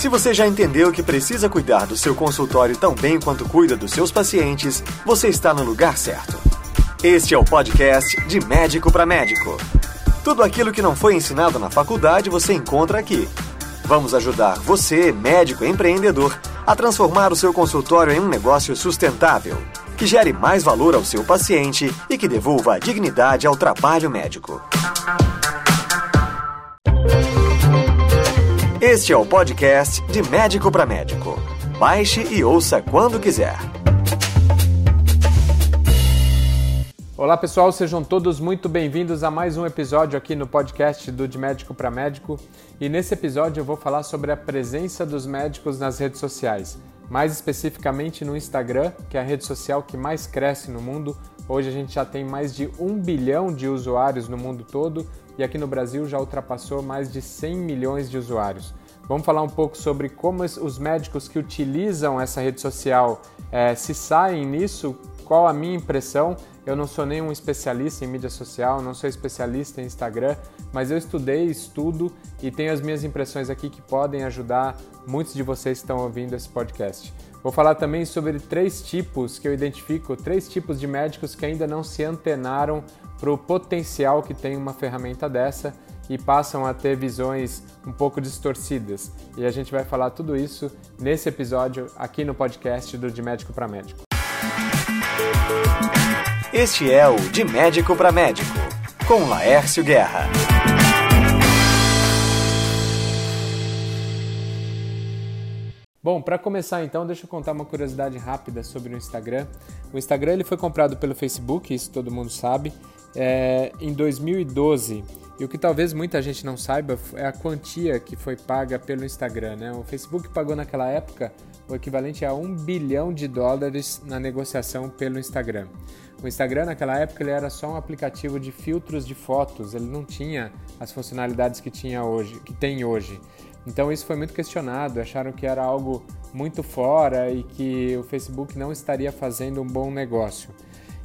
Se você já entendeu que precisa cuidar do seu consultório tão bem quanto cuida dos seus pacientes, você está no lugar certo. Este é o podcast de Médico para Médico. Tudo aquilo que não foi ensinado na faculdade você encontra aqui. Vamos ajudar você, médico empreendedor, a transformar o seu consultório em um negócio sustentável, que gere mais valor ao seu paciente e que devolva dignidade ao trabalho médico. Este é o podcast de Médico para Médico. Baixe e ouça quando quiser. Olá pessoal, sejam todos muito bem-vindos a mais um episódio aqui no podcast do De Médico para Médico. E nesse episódio eu vou falar sobre a presença dos médicos nas redes sociais, mais especificamente no Instagram, que é a rede social que mais cresce no mundo. Hoje a gente já tem mais de um bilhão de usuários no mundo todo e aqui no Brasil já ultrapassou mais de 100 milhões de usuários. Vamos falar um pouco sobre como os médicos que utilizam essa rede social é, se saem nisso, qual a minha impressão. Eu não sou nenhum especialista em mídia social, não sou especialista em Instagram, mas eu estudei, estudo e tenho as minhas impressões aqui que podem ajudar muitos de vocês que estão ouvindo esse podcast. Vou falar também sobre três tipos que eu identifico, três tipos de médicos que ainda não se antenaram para o potencial que tem uma ferramenta dessa e passam a ter visões um pouco distorcidas. E a gente vai falar tudo isso nesse episódio aqui no podcast do De Médico para Médico. Este é o De Médico para Médico, com Laércio Guerra. Bom, para começar então, deixa eu contar uma curiosidade rápida sobre o Instagram. O Instagram ele foi comprado pelo Facebook, isso todo mundo sabe, é, em 2012. E o que talvez muita gente não saiba é a quantia que foi paga pelo Instagram. Né? O Facebook pagou naquela época o equivalente a um bilhão de dólares na negociação pelo Instagram. O Instagram naquela época ele era só um aplicativo de filtros de fotos, ele não tinha as funcionalidades que tinha hoje, que tem hoje. Então isso foi muito questionado, acharam que era algo muito fora e que o Facebook não estaria fazendo um bom negócio.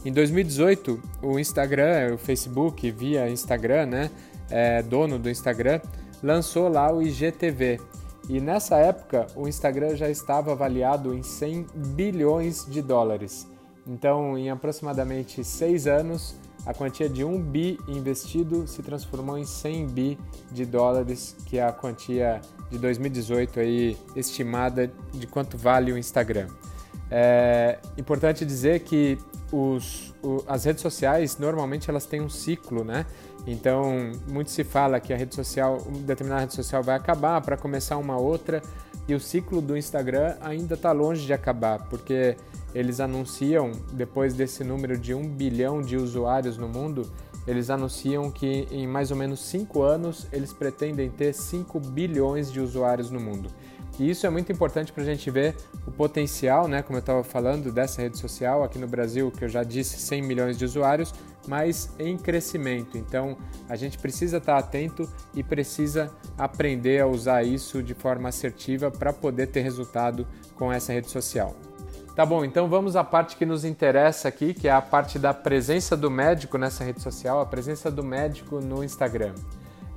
Em 2018, o Instagram, o Facebook, via Instagram, né, é, dono do Instagram, lançou lá o IGTV. E nessa época, o Instagram já estava avaliado em 100 bilhões de dólares. Então, em aproximadamente seis anos, a quantia de 1 bi investido se transformou em 100 bi de dólares, que é a quantia de 2018 aí estimada de quanto vale o Instagram. É importante dizer que os, o, as redes sociais normalmente elas têm um ciclo, né? Então muito se fala que a rede social, determinada rede social vai acabar para começar uma outra e o ciclo do Instagram ainda está longe de acabar, porque eles anunciam depois desse número de um bilhão de usuários no mundo, eles anunciam que em mais ou menos cinco anos eles pretendem ter 5 bilhões de usuários no mundo. E isso é muito importante para a gente ver o potencial, né, como eu estava falando, dessa rede social aqui no Brasil, que eu já disse 100 milhões de usuários, mas em crescimento. Então a gente precisa estar atento e precisa aprender a usar isso de forma assertiva para poder ter resultado com essa rede social. Tá bom, então vamos à parte que nos interessa aqui, que é a parte da presença do médico nessa rede social, a presença do médico no Instagram.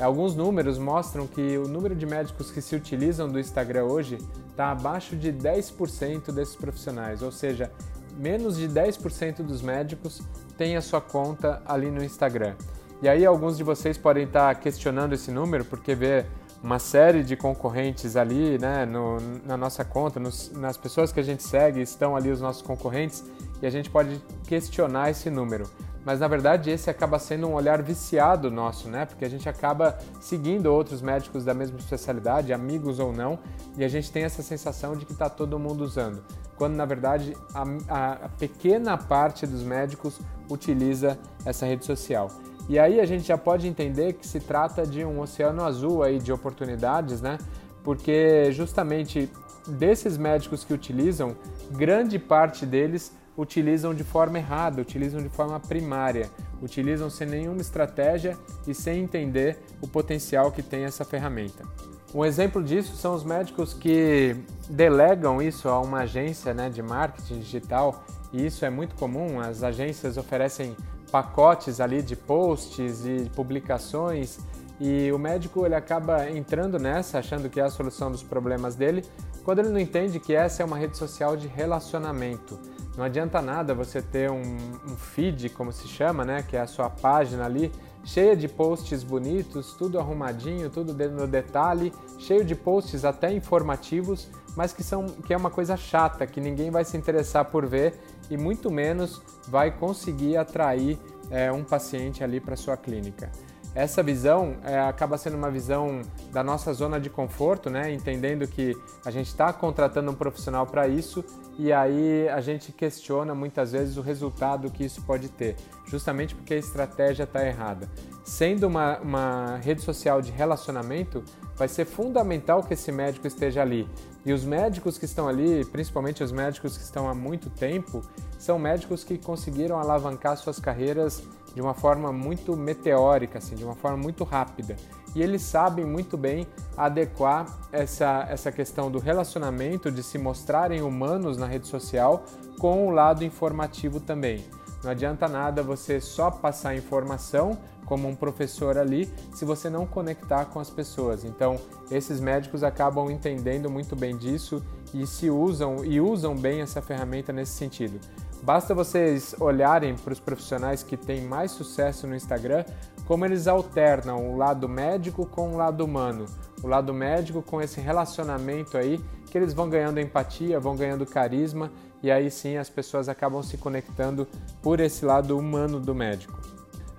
Alguns números mostram que o número de médicos que se utilizam do Instagram hoje está abaixo de 10% desses profissionais, ou seja, menos de 10% dos médicos têm a sua conta ali no Instagram. E aí alguns de vocês podem estar tá questionando esse número porque vê uma série de concorrentes ali, né, no, na nossa conta, nos, nas pessoas que a gente segue estão ali os nossos concorrentes e a gente pode questionar esse número mas na verdade esse acaba sendo um olhar viciado nosso, né? Porque a gente acaba seguindo outros médicos da mesma especialidade, amigos ou não, e a gente tem essa sensação de que está todo mundo usando, quando na verdade a, a pequena parte dos médicos utiliza essa rede social. E aí a gente já pode entender que se trata de um oceano azul aí de oportunidades, né? Porque justamente desses médicos que utilizam, grande parte deles utilizam de forma errada, utilizam de forma primária, utilizam sem nenhuma estratégia e sem entender o potencial que tem essa ferramenta. Um exemplo disso são os médicos que delegam isso a uma agência né, de marketing digital, e isso é muito comum. As agências oferecem pacotes ali de posts e publicações e o médico ele acaba entrando nessa, achando que é a solução dos problemas dele, quando ele não entende que essa é uma rede social de relacionamento. Não adianta nada você ter um, um feed, como se chama, né, que é a sua página ali, cheia de posts bonitos, tudo arrumadinho, tudo no detalhe, cheio de posts até informativos, mas que, são, que é uma coisa chata, que ninguém vai se interessar por ver e muito menos vai conseguir atrair é, um paciente ali para sua clínica. Essa visão é, acaba sendo uma visão da nossa zona de conforto, né? entendendo que a gente está contratando um profissional para isso e aí a gente questiona muitas vezes o resultado que isso pode ter, justamente porque a estratégia está errada. Sendo uma, uma rede social de relacionamento, vai ser fundamental que esse médico esteja ali. E os médicos que estão ali, principalmente os médicos que estão há muito tempo, são médicos que conseguiram alavancar suas carreiras de uma forma muito meteórica, assim, de uma forma muito rápida. E eles sabem muito bem adequar essa, essa questão do relacionamento, de se mostrarem humanos na rede social, com o lado informativo também. Não adianta nada você só passar informação como um professor ali se você não conectar com as pessoas. Então, esses médicos acabam entendendo muito bem disso e se usam e usam bem essa ferramenta nesse sentido. Basta vocês olharem para os profissionais que têm mais sucesso no Instagram, como eles alternam o lado médico com o lado humano. O lado médico com esse relacionamento aí, que eles vão ganhando empatia, vão ganhando carisma e aí sim as pessoas acabam se conectando por esse lado humano do médico.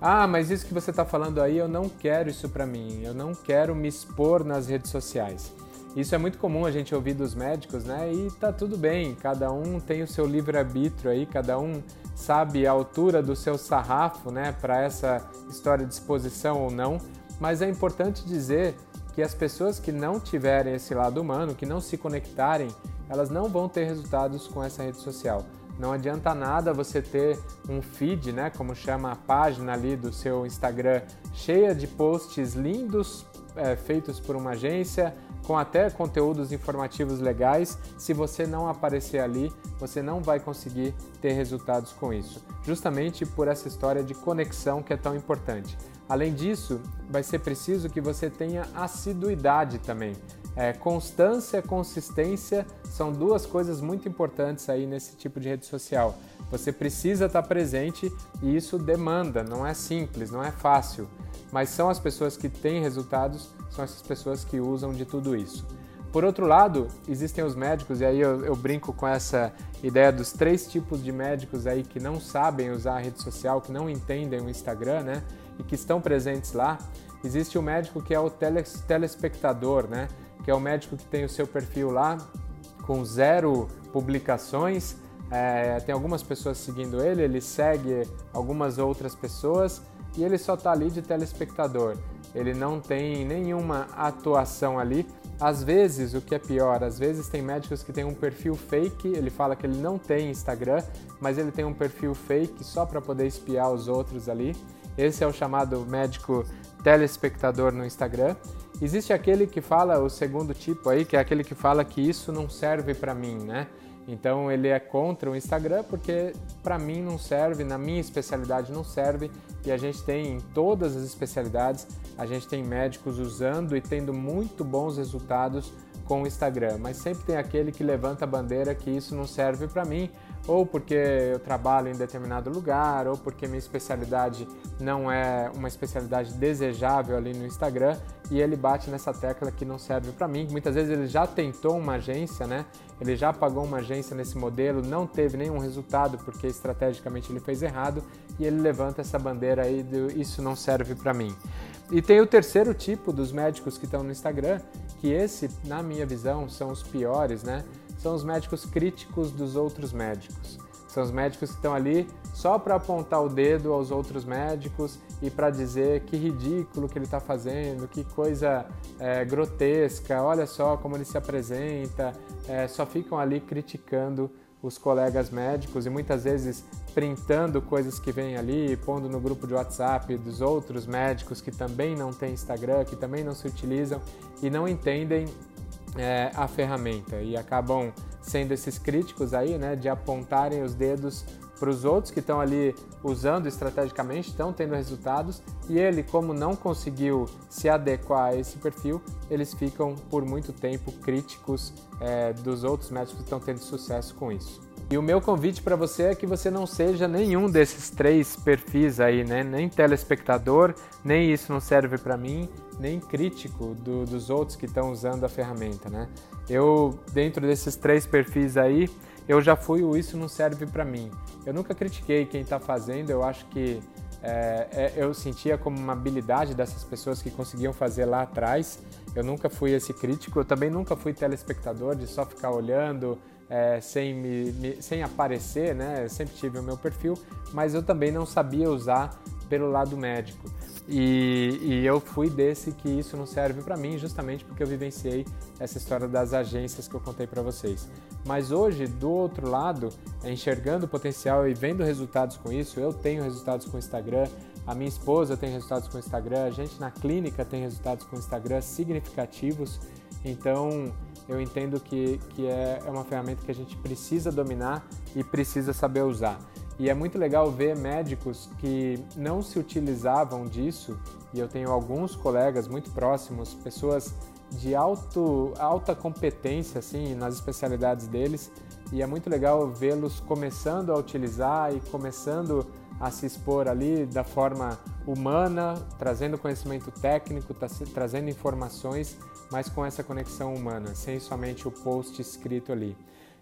Ah, mas isso que você está falando aí, eu não quero isso para mim, eu não quero me expor nas redes sociais. Isso é muito comum a gente ouvir dos médicos, né? E tá tudo bem, cada um tem o seu livre-arbítrio aí, cada um sabe a altura do seu sarrafo, né, para essa história de exposição ou não, mas é importante dizer que as pessoas que não tiverem esse lado humano, que não se conectarem, elas não vão ter resultados com essa rede social. Não adianta nada você ter um feed, né, como chama a página ali do seu Instagram, cheia de posts lindos é, feitos por uma agência, com até conteúdos informativos legais. Se você não aparecer ali, você não vai conseguir ter resultados com isso, justamente por essa história de conexão que é tão importante. Além disso, vai ser preciso que você tenha assiduidade também. É, constância, consistência são duas coisas muito importantes aí nesse tipo de rede social. Você precisa estar presente e isso demanda, não é simples, não é fácil mas são as pessoas que têm resultados, são essas pessoas que usam de tudo isso. Por outro lado, existem os médicos, e aí eu, eu, brinco com essa ideia dos três tipos de médicos aí que não sabem usar a rede social, que não entendem o Instagram, né? E que estão presentes lá. Existe o médico que é o teles, telespectador, né? Que é o médico que tem o seu perfil lá com zero publicações. É, tem algumas pessoas seguindo ele, ele segue algumas outras pessoas e ele só está ali de telespectador. Ele não tem nenhuma atuação ali. Às vezes, o que é pior, às vezes tem médicos que têm um perfil fake, ele fala que ele não tem Instagram, mas ele tem um perfil fake só para poder espiar os outros ali. Esse é o chamado médico telespectador no Instagram. Existe aquele que fala, o segundo tipo aí, que é aquele que fala que isso não serve para mim, né? Então ele é contra o Instagram porque para mim não serve, na minha especialidade não serve. E a gente tem em todas as especialidades, a gente tem médicos usando e tendo muito bons resultados com o Instagram, mas sempre tem aquele que levanta a bandeira que isso não serve para mim, ou porque eu trabalho em determinado lugar, ou porque minha especialidade não é uma especialidade desejável ali no Instagram, e ele bate nessa tecla que não serve para mim. Muitas vezes ele já tentou uma agência, né? Ele já pagou uma agência nesse modelo, não teve nenhum resultado porque estrategicamente ele fez errado, e ele levanta essa bandeira aí de isso não serve para mim. E tem o terceiro tipo dos médicos que estão no Instagram, que esse, na minha visão, são os piores, né? São os médicos críticos dos outros médicos. São os médicos que estão ali só para apontar o dedo aos outros médicos e para dizer que ridículo que ele está fazendo, que coisa é, grotesca, olha só como ele se apresenta, é, só ficam ali criticando os colegas médicos e muitas vezes printando coisas que vêm ali, pondo no grupo de WhatsApp dos outros médicos que também não têm Instagram, que também não se utilizam e não entendem é, a ferramenta e acabam sendo esses críticos aí, né, de apontarem os dedos para os outros que estão ali usando estrategicamente, estão tendo resultados, e ele, como não conseguiu se adequar a esse perfil, eles ficam por muito tempo críticos é, dos outros médicos que estão tendo sucesso com isso. E o meu convite para você é que você não seja nenhum desses três perfis aí, né? Nem telespectador, nem isso não serve para mim, nem crítico do, dos outros que estão usando a ferramenta, né? Eu, dentro desses três perfis aí, eu já fui o isso não serve para mim. Eu nunca critiquei quem está fazendo, eu acho que é, é, eu sentia como uma habilidade dessas pessoas que conseguiam fazer lá atrás. Eu nunca fui esse crítico, eu também nunca fui telespectador de só ficar olhando, é, sem, me, me, sem aparecer, né? Eu sempre tive o meu perfil, mas eu também não sabia usar pelo lado médico. E, e eu fui desse que isso não serve para mim, justamente porque eu vivenciei essa história das agências que eu contei para vocês. Mas hoje, do outro lado, enxergando o potencial e vendo resultados com isso, eu tenho resultados com o Instagram, a minha esposa tem resultados com o Instagram, a gente na clínica tem resultados com o Instagram significativos. Então, eu entendo que, que é, é uma ferramenta que a gente precisa dominar e precisa saber usar. E é muito legal ver médicos que não se utilizavam disso, e eu tenho alguns colegas muito próximos, pessoas de alto, alta competência assim, nas especialidades deles, e é muito legal vê-los começando a utilizar e começando a se expor ali da forma humana, trazendo conhecimento técnico, tá trazendo informações mas com essa conexão humana, sem somente o post escrito ali.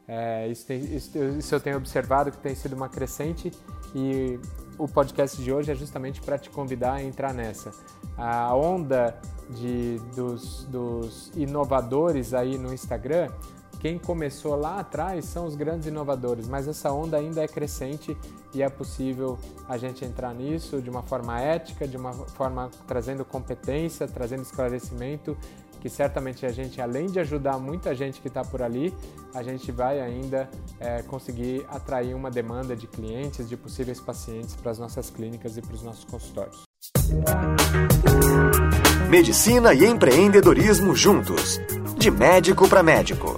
É, isso, tem, isso, isso, eu tenho observado que tem sido uma crescente e o podcast de hoje é justamente para te convidar a entrar nessa. A onda de, dos, dos inovadores aí no Instagram, quem começou lá atrás são os grandes inovadores, mas essa onda ainda é crescente e é possível a gente entrar nisso de uma forma ética, de uma forma trazendo competência, trazendo esclarecimento que certamente a gente, além de ajudar muita gente que está por ali, a gente vai ainda é, conseguir atrair uma demanda de clientes, de possíveis pacientes para as nossas clínicas e para os nossos consultórios. Medicina e empreendedorismo juntos, de médico para médico.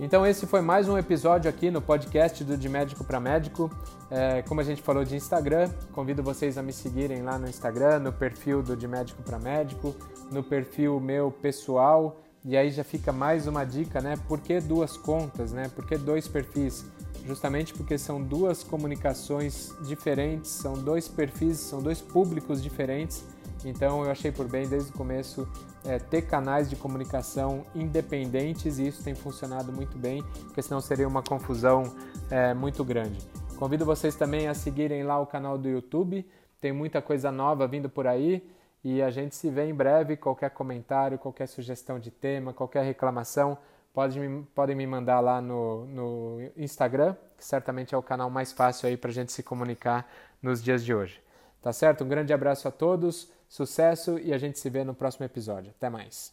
Então esse foi mais um episódio aqui no podcast do De Médico para Médico. É, como a gente falou de Instagram, convido vocês a me seguirem lá no Instagram, no perfil do De Médico para Médico, no perfil meu pessoal. E aí já fica mais uma dica, né? Por que duas contas, né? Por que dois perfis? Justamente porque são duas comunicações diferentes, são dois perfis, são dois públicos diferentes então eu achei por bem desde o começo é, ter canais de comunicação independentes e isso tem funcionado muito bem, porque senão seria uma confusão é, muito grande. Convido vocês também a seguirem lá o canal do YouTube, tem muita coisa nova vindo por aí e a gente se vê em breve. Qualquer comentário, qualquer sugestão de tema, qualquer reclamação, pode me, podem me mandar lá no, no Instagram, que certamente é o canal mais fácil aí para a gente se comunicar nos dias de hoje. Tá certo? Um grande abraço a todos. Sucesso e a gente se vê no próximo episódio. Até mais.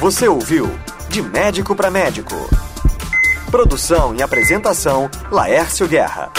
Você ouviu De Médico para Médico. Produção e apresentação Laércio Guerra.